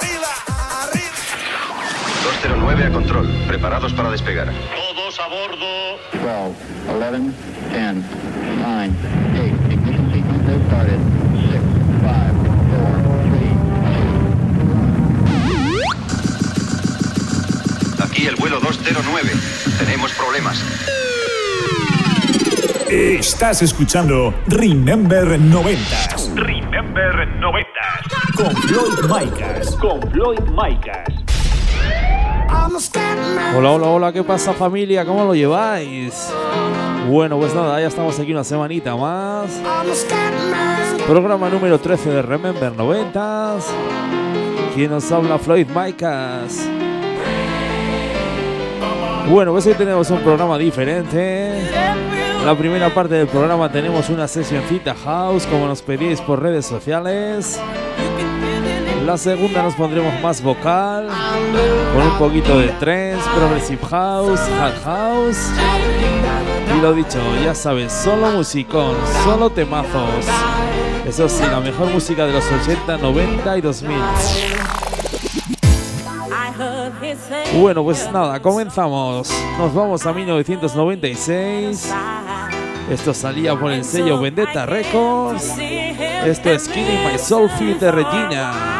Arriba, arriba. 209 a control, preparados para despegar. Todos a bordo. 12, 11, 10, 9, 8, ignition sequence has started. 6, 5, 4, 3, Aquí el vuelo 209. Tenemos problemas. Estás escuchando Remember 90 Remember 90. Con Floyd Micas. Con Floyd Micas. Hola, hola, hola, ¿qué pasa familia? ¿Cómo lo lleváis? Bueno, pues nada, ya estamos aquí una semanita más. Programa número 13 de Remember 90. Quien nos habla Floyd Micas. Bueno, pues hoy tenemos un programa diferente. En la primera parte del programa tenemos una sesioncita house, como nos pedíais por redes sociales. La segunda nos pondremos más vocal, con un poquito de trance, progressive house, hard house. Y lo dicho, ya sabes, solo musicón, solo temazos. Eso sí, la mejor música de los 80, 90 y 2000. Bueno, pues nada, comenzamos. Nos vamos a 1996. Esto salía por el sello Vendetta Records. Esto es Killing My Soul de Regina.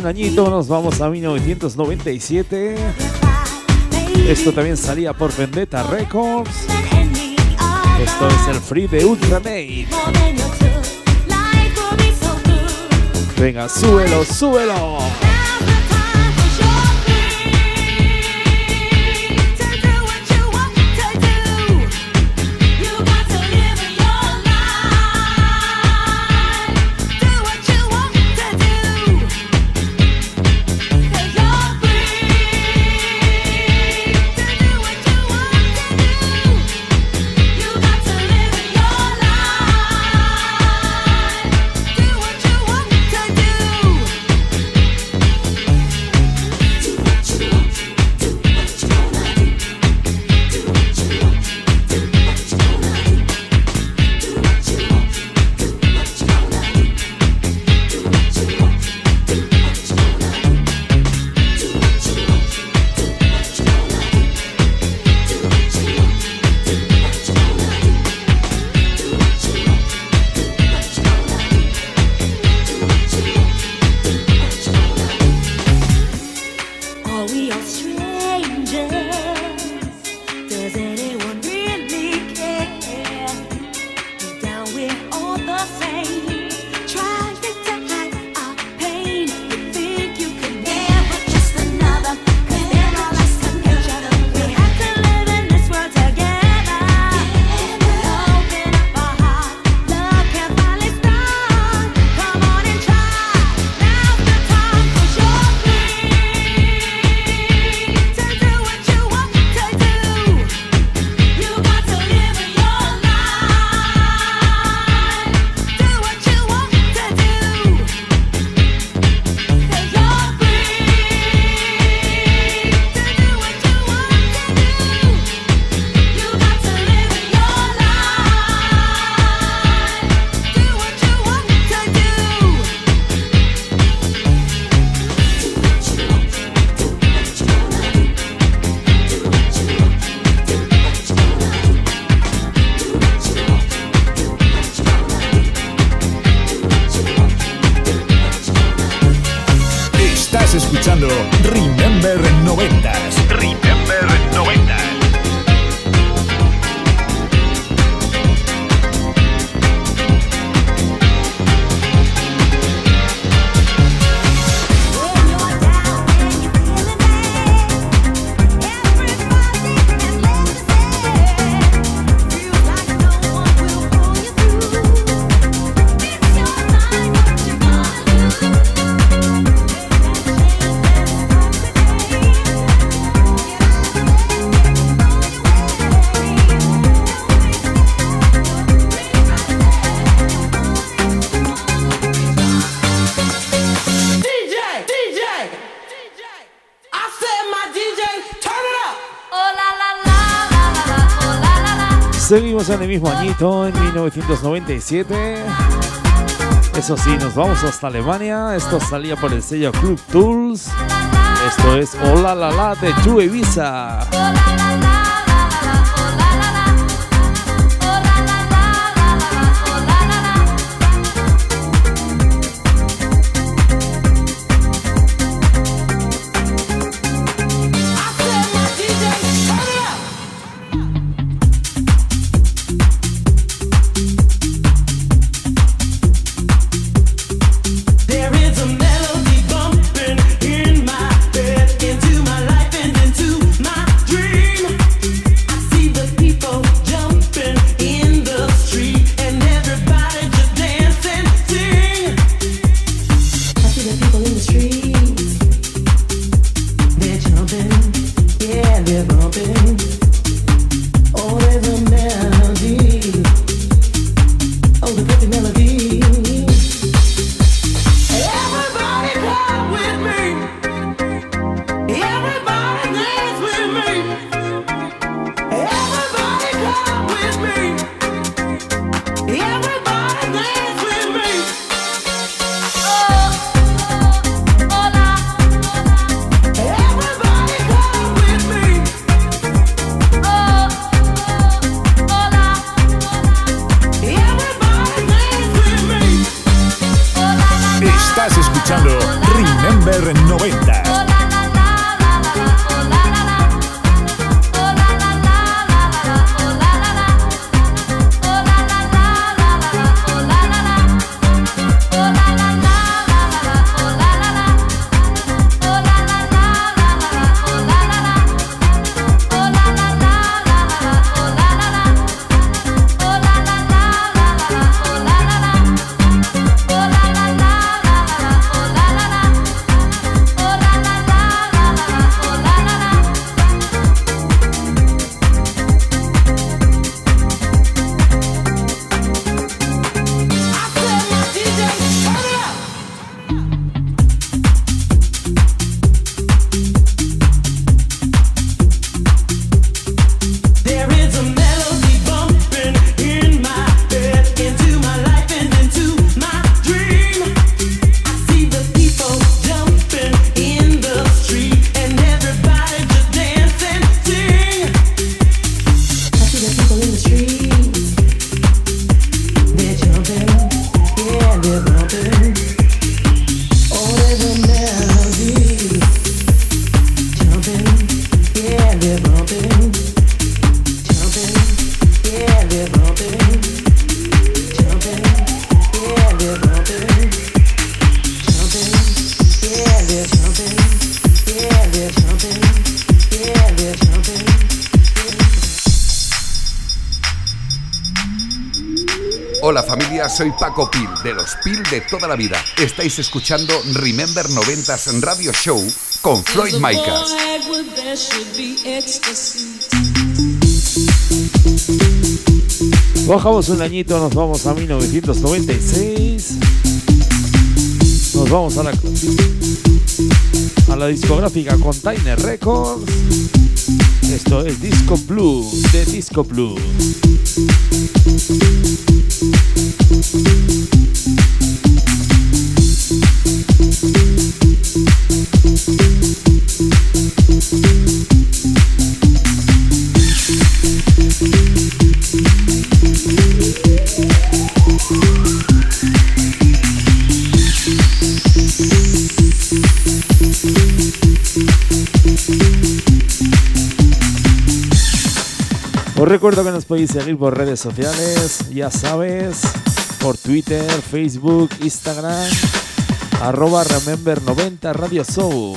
Un añito, nos vamos a 1997. Esto también salía por Vendetta Records. Esto es el free de Ultramate. Venga, súbelo, súbelo. en el mismo añito, en 1997. Eso sí, nos vamos hasta Alemania. Esto salía por el sello Club Tools. Esto es Hola La La de Chue Visa. Hola familia, soy Paco Pil, de los Pil de toda la vida. Estáis escuchando Remember 90s Radio Show con Floyd Micas. Bajamos un añito, nos vamos a 1996. Nos vamos a la, a la discográfica Container Records. Esto es Disco Blue de Disco Blue. Os recuerdo que nos podéis seguir por redes sociales, ya sabes, por Twitter, Facebook, Instagram, arroba Remember90 Radio Show.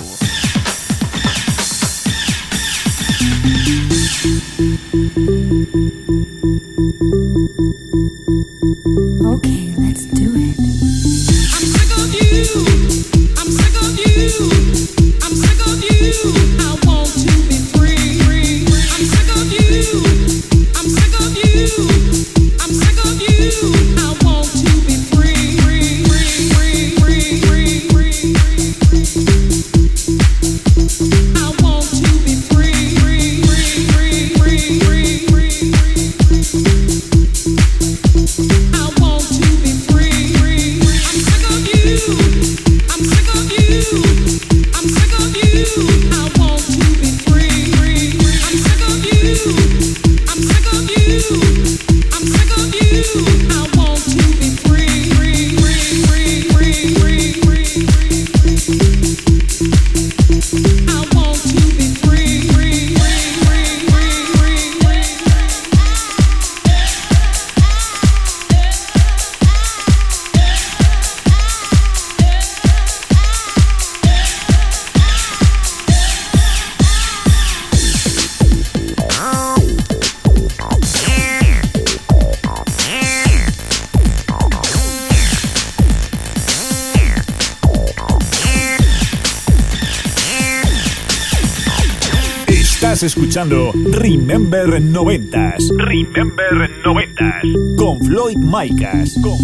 escuchando Remember 90s. Remember 90s. Con Floyd Micas. Con...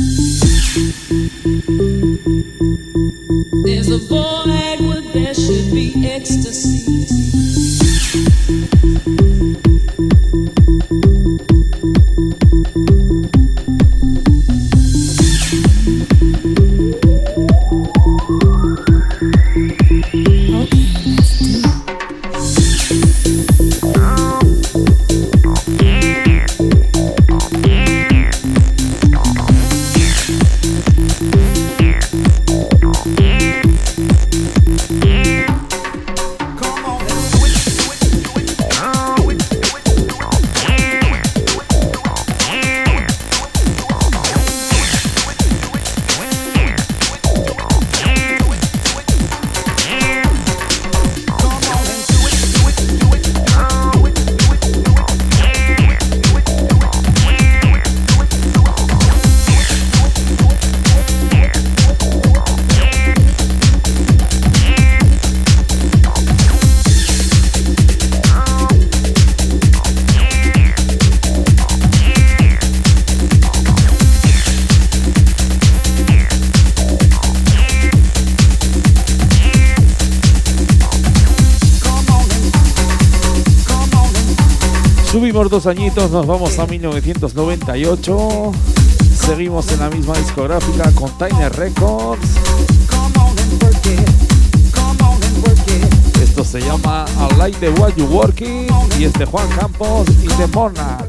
There's a voice Dos añitos, nos vamos a 1998. Seguimos en la misma discográfica con Tiny Records. Esto se llama I Like the Way You Working y es de Juan Campos y de Monarch.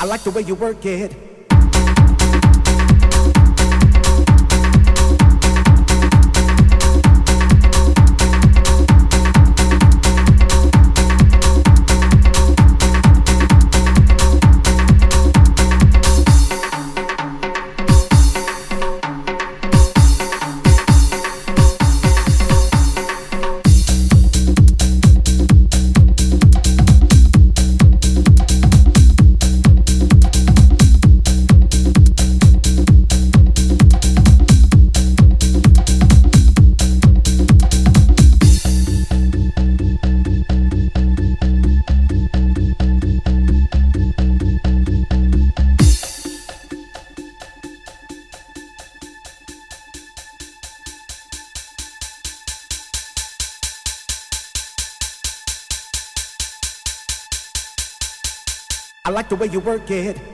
I like the way you work it. forget.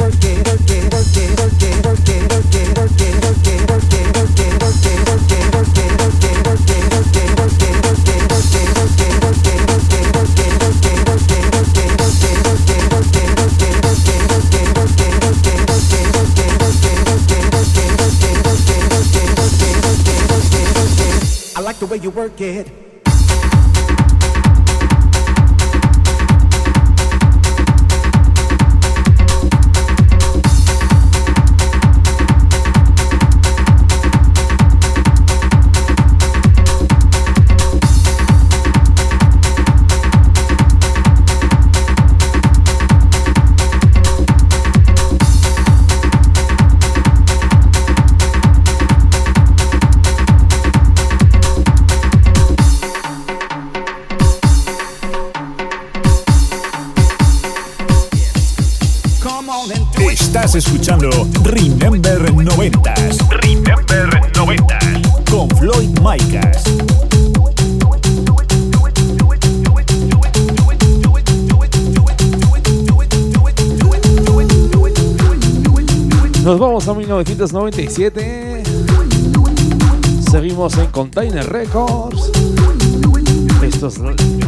get 1997. Seguimos en Container Records. Esto es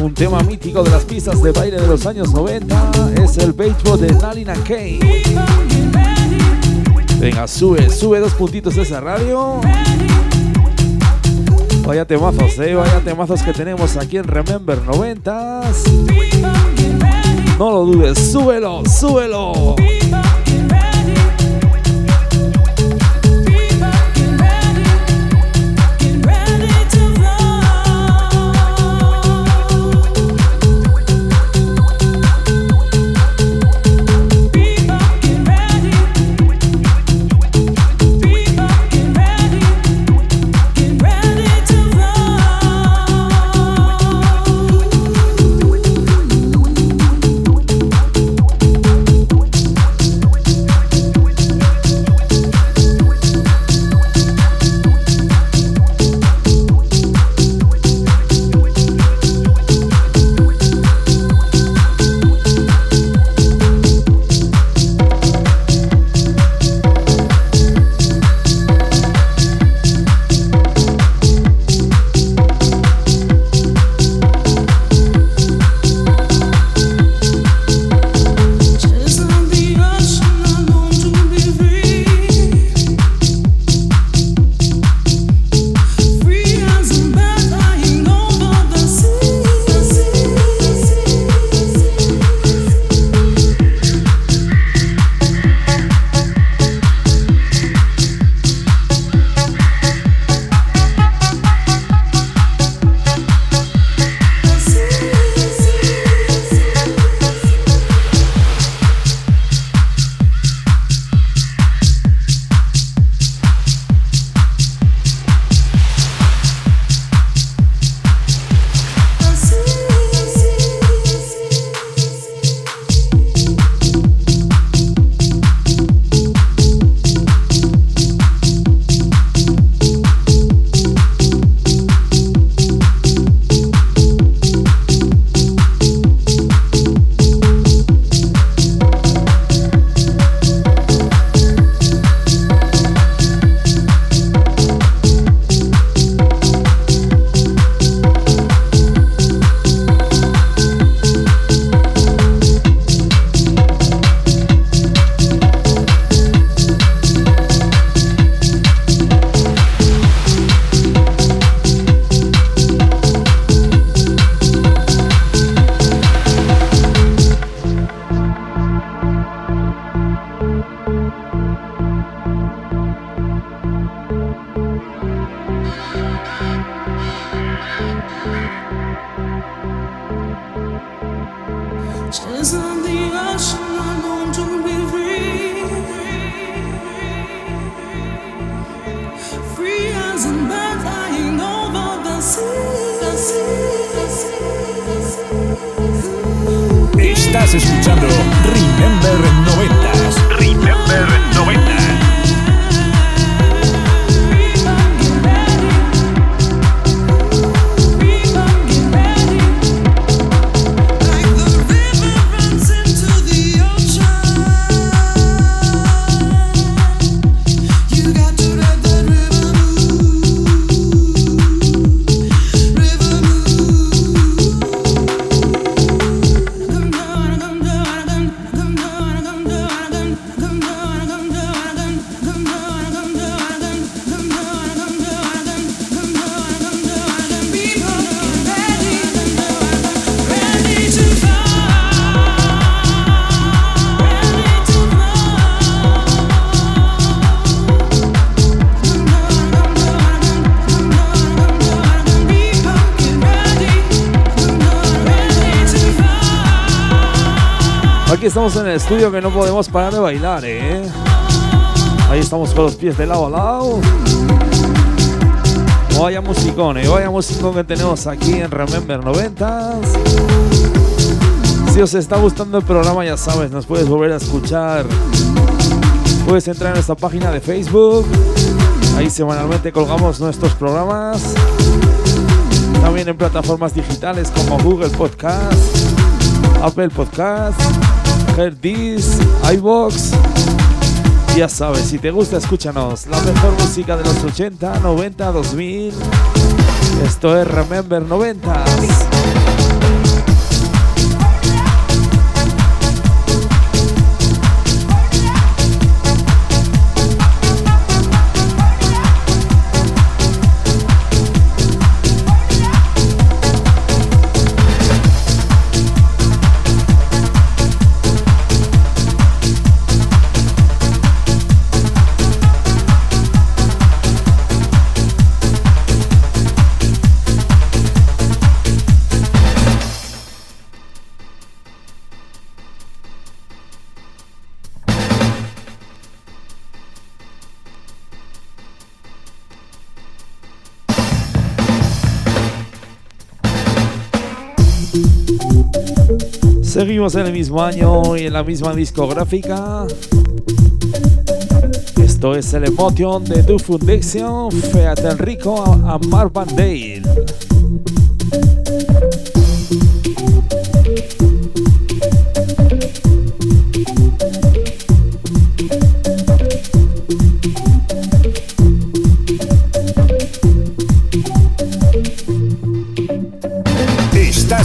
un tema mítico de las pistas de baile de los años 90. Es el béisbol de Nalina Kane. Venga, sube, sube dos puntitos de esa radio. Vaya temazos, eh, vaya temazos que tenemos aquí en Remember 90s. No lo dudes, súbelo, súbelo. Estamos en el estudio que no podemos parar de bailar, ¿eh? Ahí estamos con los pies de lado a lado. Vaya musicón, ¿eh? Vaya musicón que tenemos aquí en Remember 90s. Si os está gustando el programa, ya sabes, nos puedes volver a escuchar. Puedes entrar en nuestra página de Facebook. Ahí semanalmente colgamos nuestros programas. También en plataformas digitales como Google Podcast, Apple Podcast, Heardis, iBox. Ya sabes, si te gusta, escúchanos. La mejor música de los 80, 90, 2000. Esto es Remember 90s. Seguimos en el mismo año y en la misma discográfica. Esto es el Emotion de Du Foundation, Feat Enrico a Marvan Dale.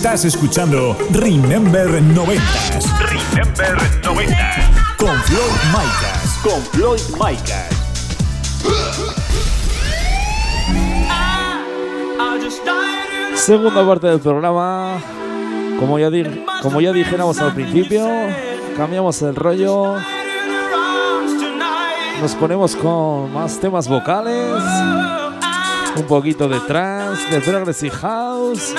Estás escuchando Remember 90s. Remember 90. Con Floyd Micas. Con Floyd Micas. Segunda parte del programa. Como ya, di- como ya dijéramos al principio, cambiamos el rollo. Nos ponemos con más temas vocales. Un poquito de trance, de progressive house.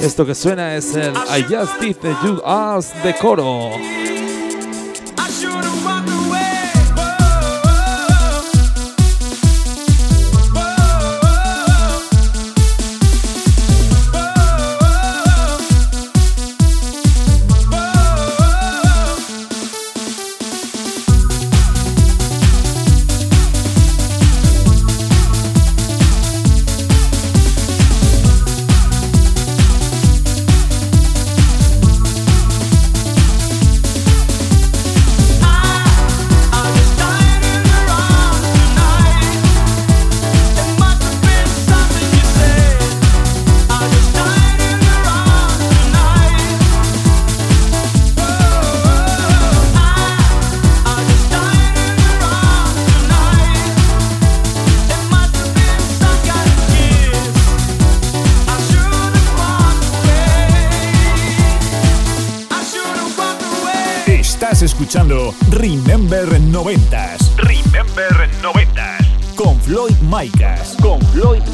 Esto que suena es el I Just Did the You Us de coro.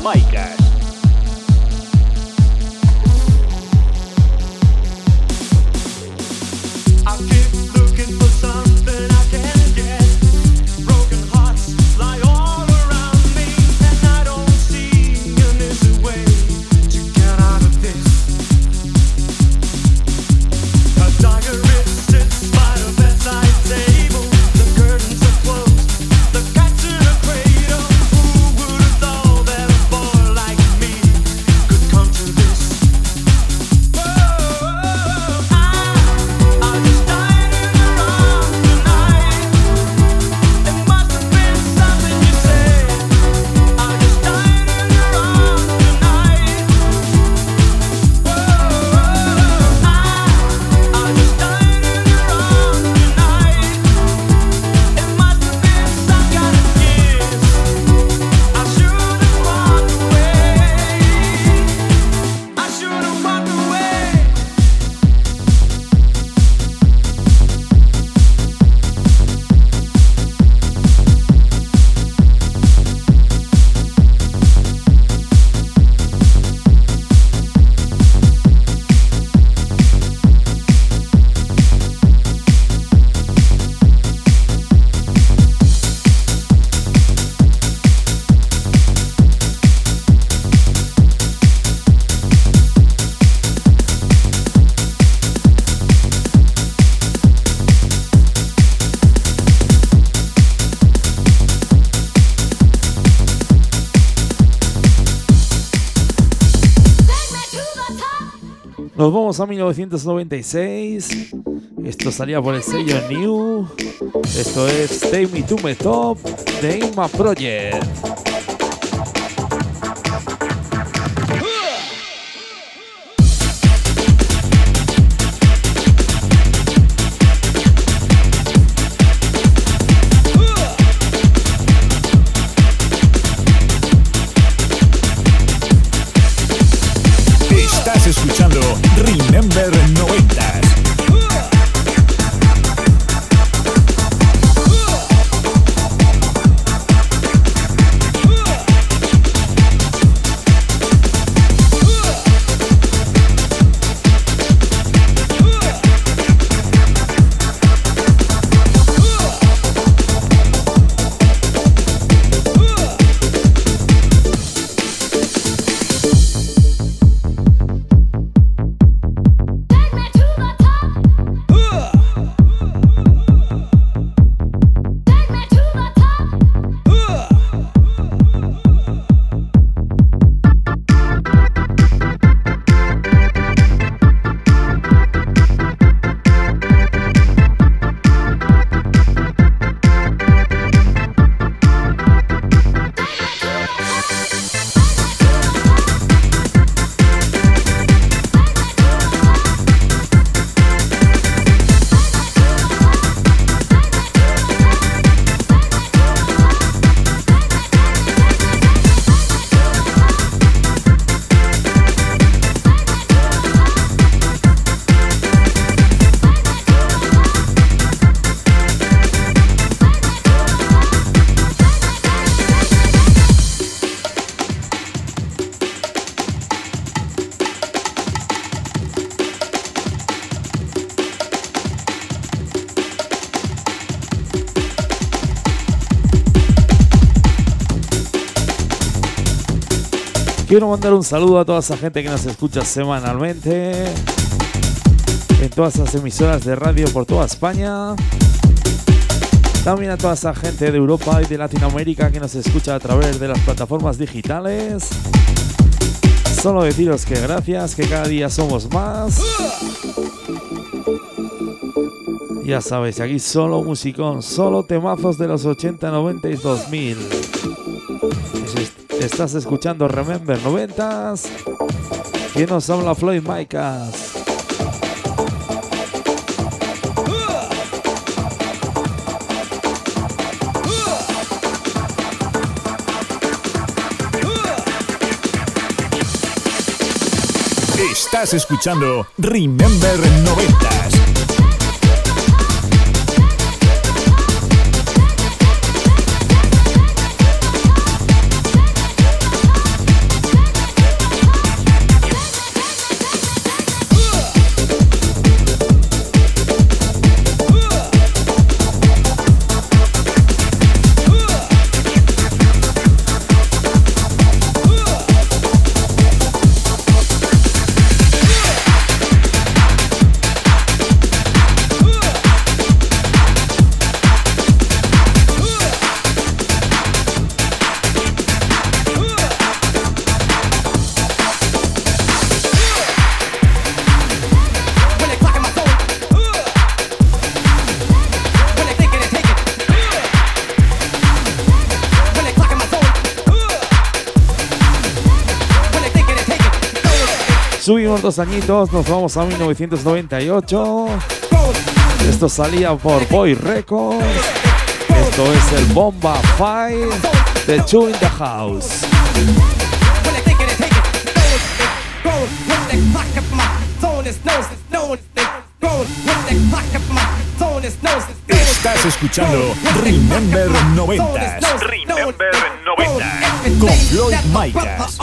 Floyd Nos vamos a 1996. Esto salía por el sello New. Esto es Take Me to My Top de Inma Project. Quiero mandar un saludo a toda esa gente que nos escucha semanalmente en todas las emisoras de radio por toda España. También a toda esa gente de Europa y de Latinoamérica que nos escucha a través de las plataformas digitales. Solo deciros que gracias, que cada día somos más. Ya sabéis, aquí solo musicón, solo temazos de los 80, 90 y 2000. Estás escuchando Remember 90s. ¿Quién nos habla Floyd Micas? Estás escuchando Remember 90s. Subimos dos añitos, nos vamos a 1998. Esto salía por Boy Records. Esto es el Bomba Five de Two in the House. Estás escuchando Remember 90s. Remember 90s. Con Floyd Micas.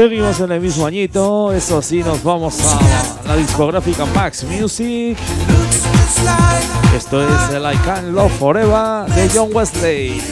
Seguimos en el mismo añito, eso sí, nos vamos a la discográfica Max Music. Esto es el I Can Love Forever de John Wesley.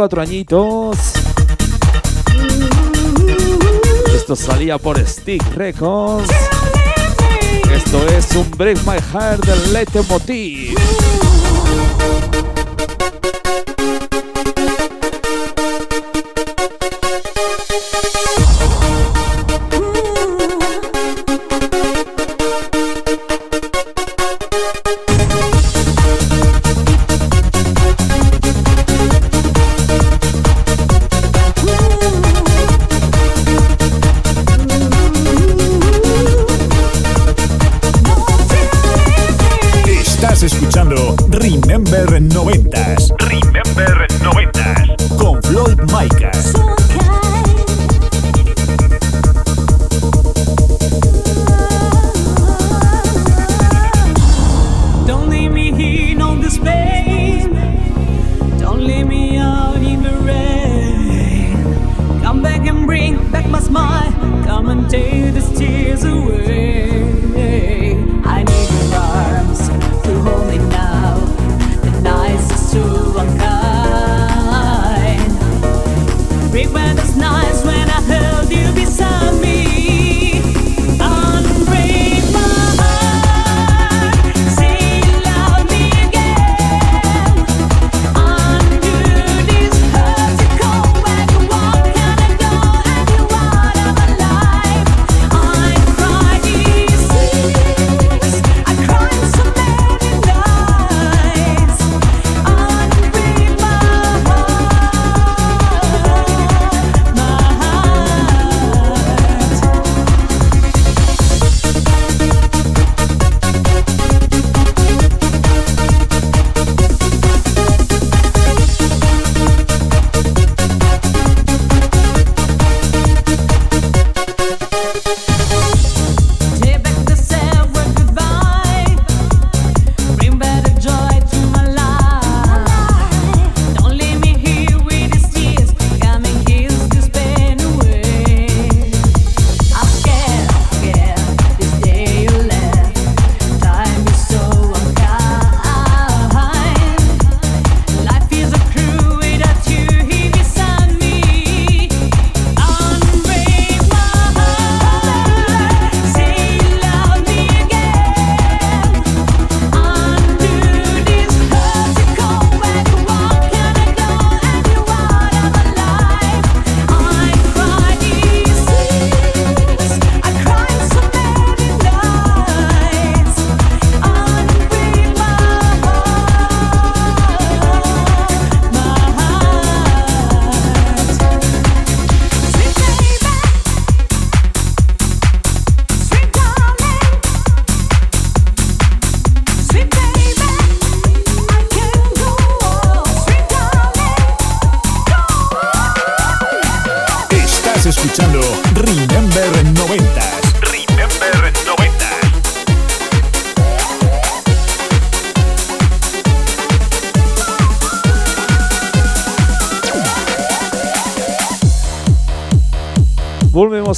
Cuatro añitos. Esto salía por Stick Records. Esto es un Break My Heart del Leitmotiv. Don't leave me out in the rain. Come back and bring back my smile. Come and take these tears away.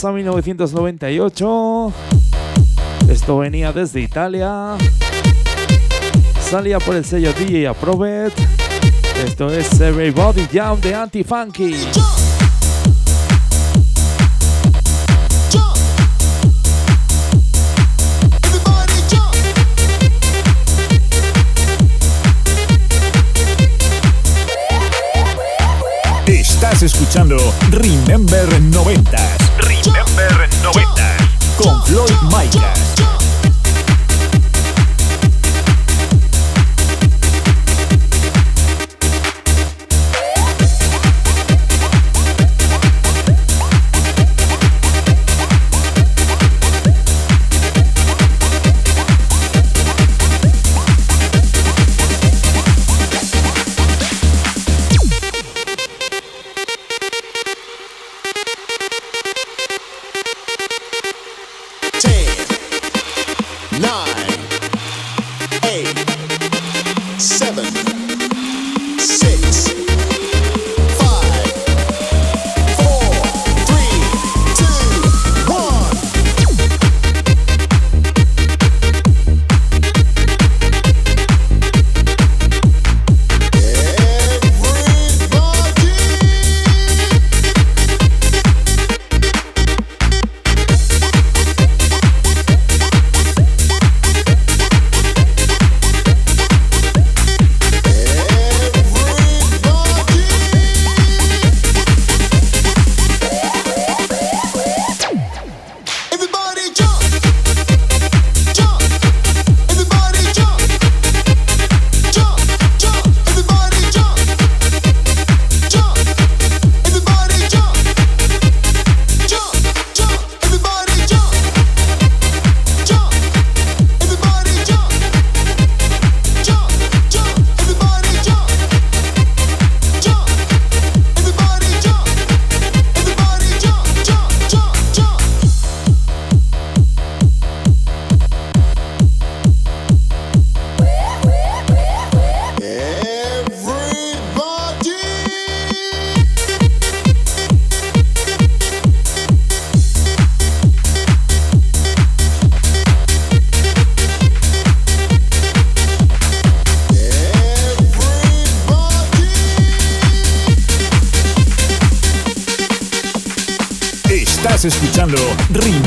A 1998. Esto venía desde Italia. Salía por el sello DJ Approved. Esto es Everybody Jam de Anti-Funky. Estás escuchando Remember 90s Remember 90s. con seven,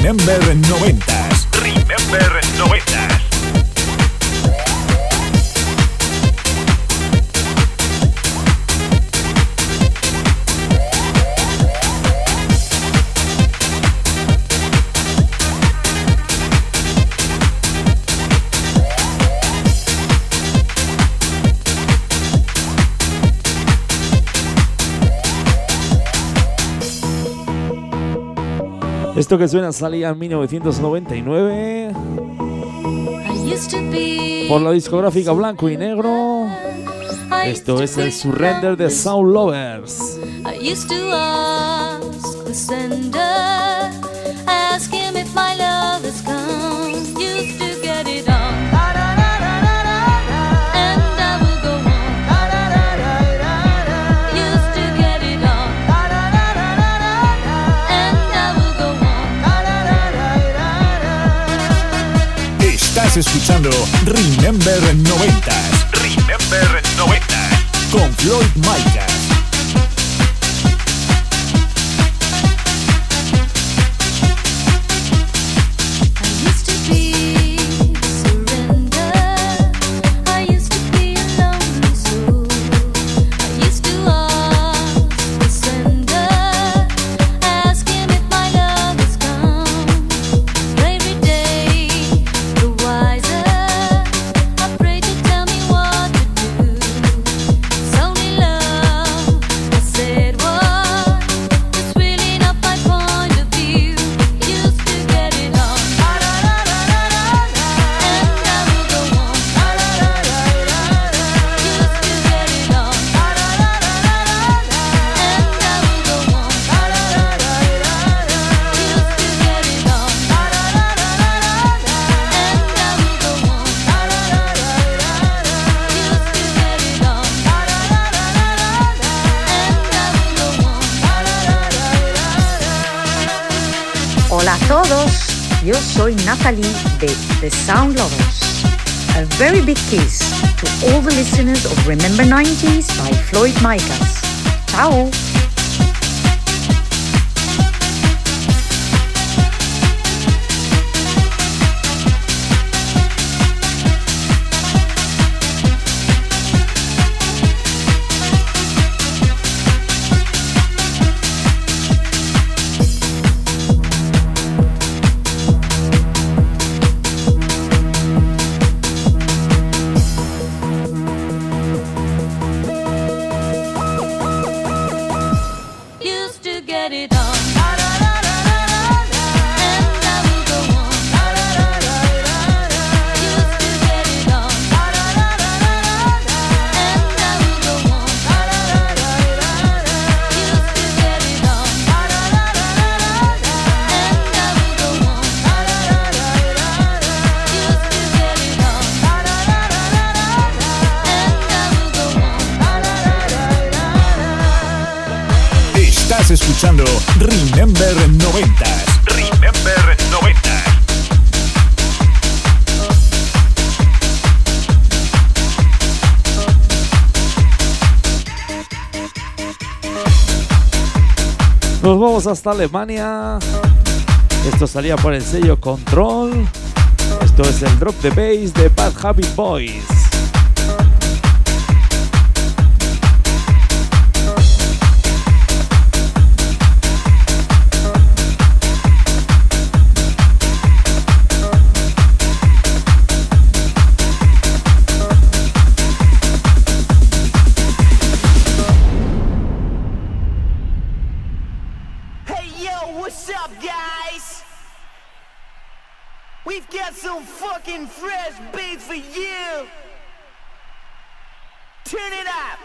Remember Esto que suena salía en 1999 por la discográfica Blanco y Negro. Esto es el Surrender de Sound Lovers. I used to ask the sender, ask him if my Estás escuchando Remember 90s Remember 90s. con Floyd Micas. Hola a todos, yo soy Natalie de The Sound Lovers. A very big kiss to all the listeners of Remember 90s by Floyd Micas. Ciao! Hasta Alemania. Esto salía por el sello Control. Esto es el drop de bass de Bad Happy Boys. fucking fresh beats for you. Turn it up.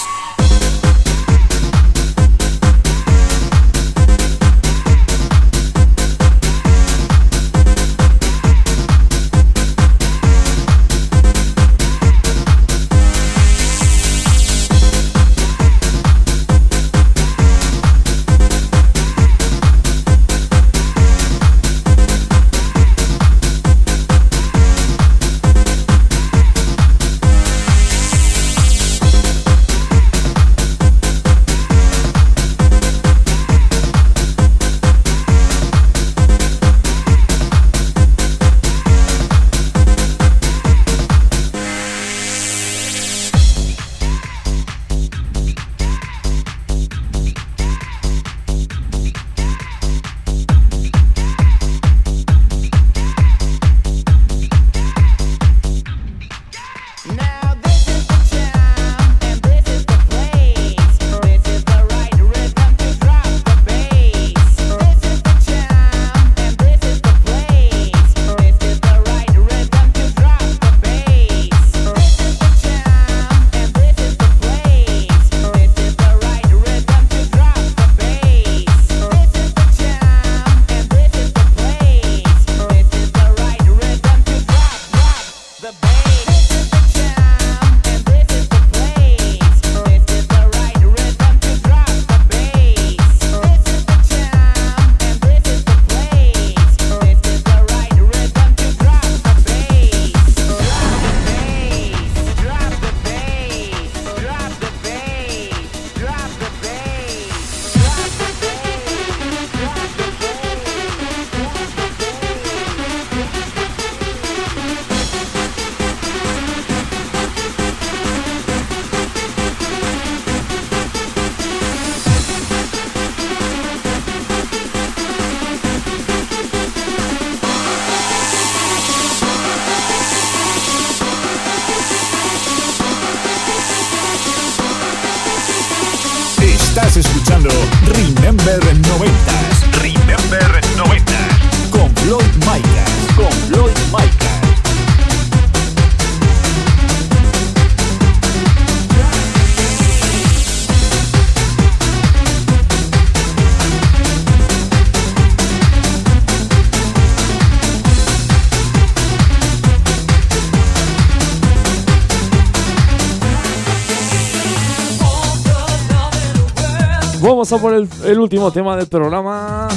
Por el, último tema del programa.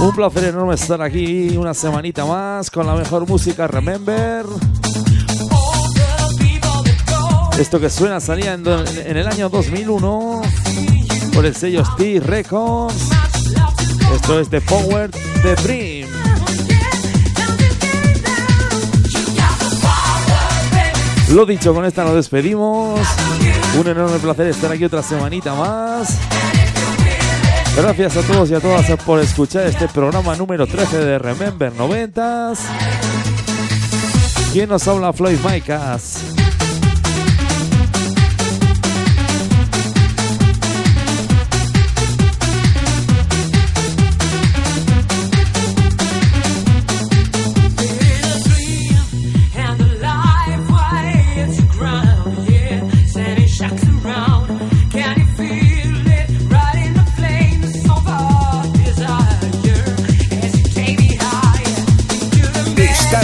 Un placer enorme estar aquí una semanita más con la mejor música Remember. Esto que suena salía en, en el año 2001 por el sello Steve Records. Esto es The Power The Dream. Lo dicho, con esta nos despedimos. Un enorme placer estar aquí otra semanita más. Gracias a todos y a todas por escuchar este programa número 13 de Remember 90s. ¿Quién nos habla? Floyd Micas.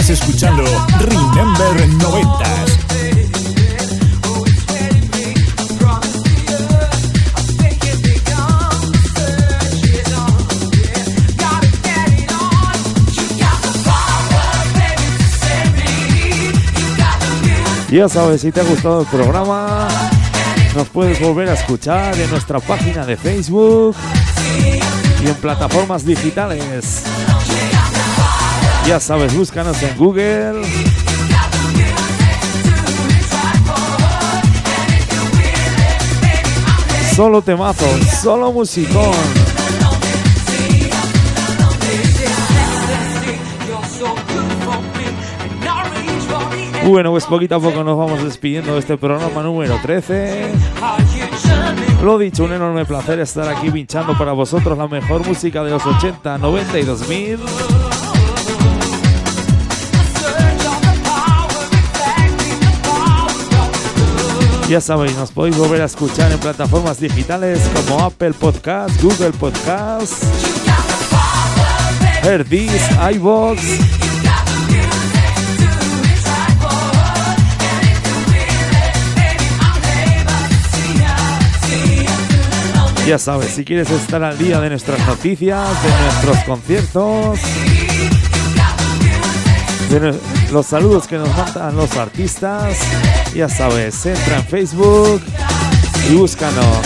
Escuchando Remember 90s. Ya sabes, si te ha gustado el programa, nos puedes volver a escuchar en nuestra página de Facebook y en plataformas digitales. Ya sabes, búscanos en Google. Solo temazos, solo musicón. Bueno, pues poquito a poco nos vamos despidiendo de este programa número 13. Lo dicho, un enorme placer estar aquí pinchando para vosotros la mejor música de los 80, 90 y 2000. Ya sabéis, nos podéis volver a escuchar en plataformas digitales como Apple Podcast, Google Podcast, Herdis, iVoox. Ya sabes, si quieres estar al día de nuestras noticias, de nuestros conciertos, de los saludos que nos mandan los artistas, ya sabes, entra en Facebook y búscanos.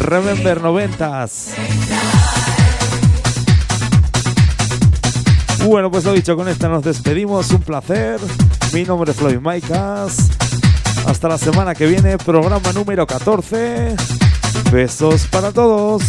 Remember 90s. Bueno, pues lo dicho, con esta nos despedimos. Un placer. Mi nombre es Floyd Maicas. Hasta la semana que viene, programa número 14. Besos para todos.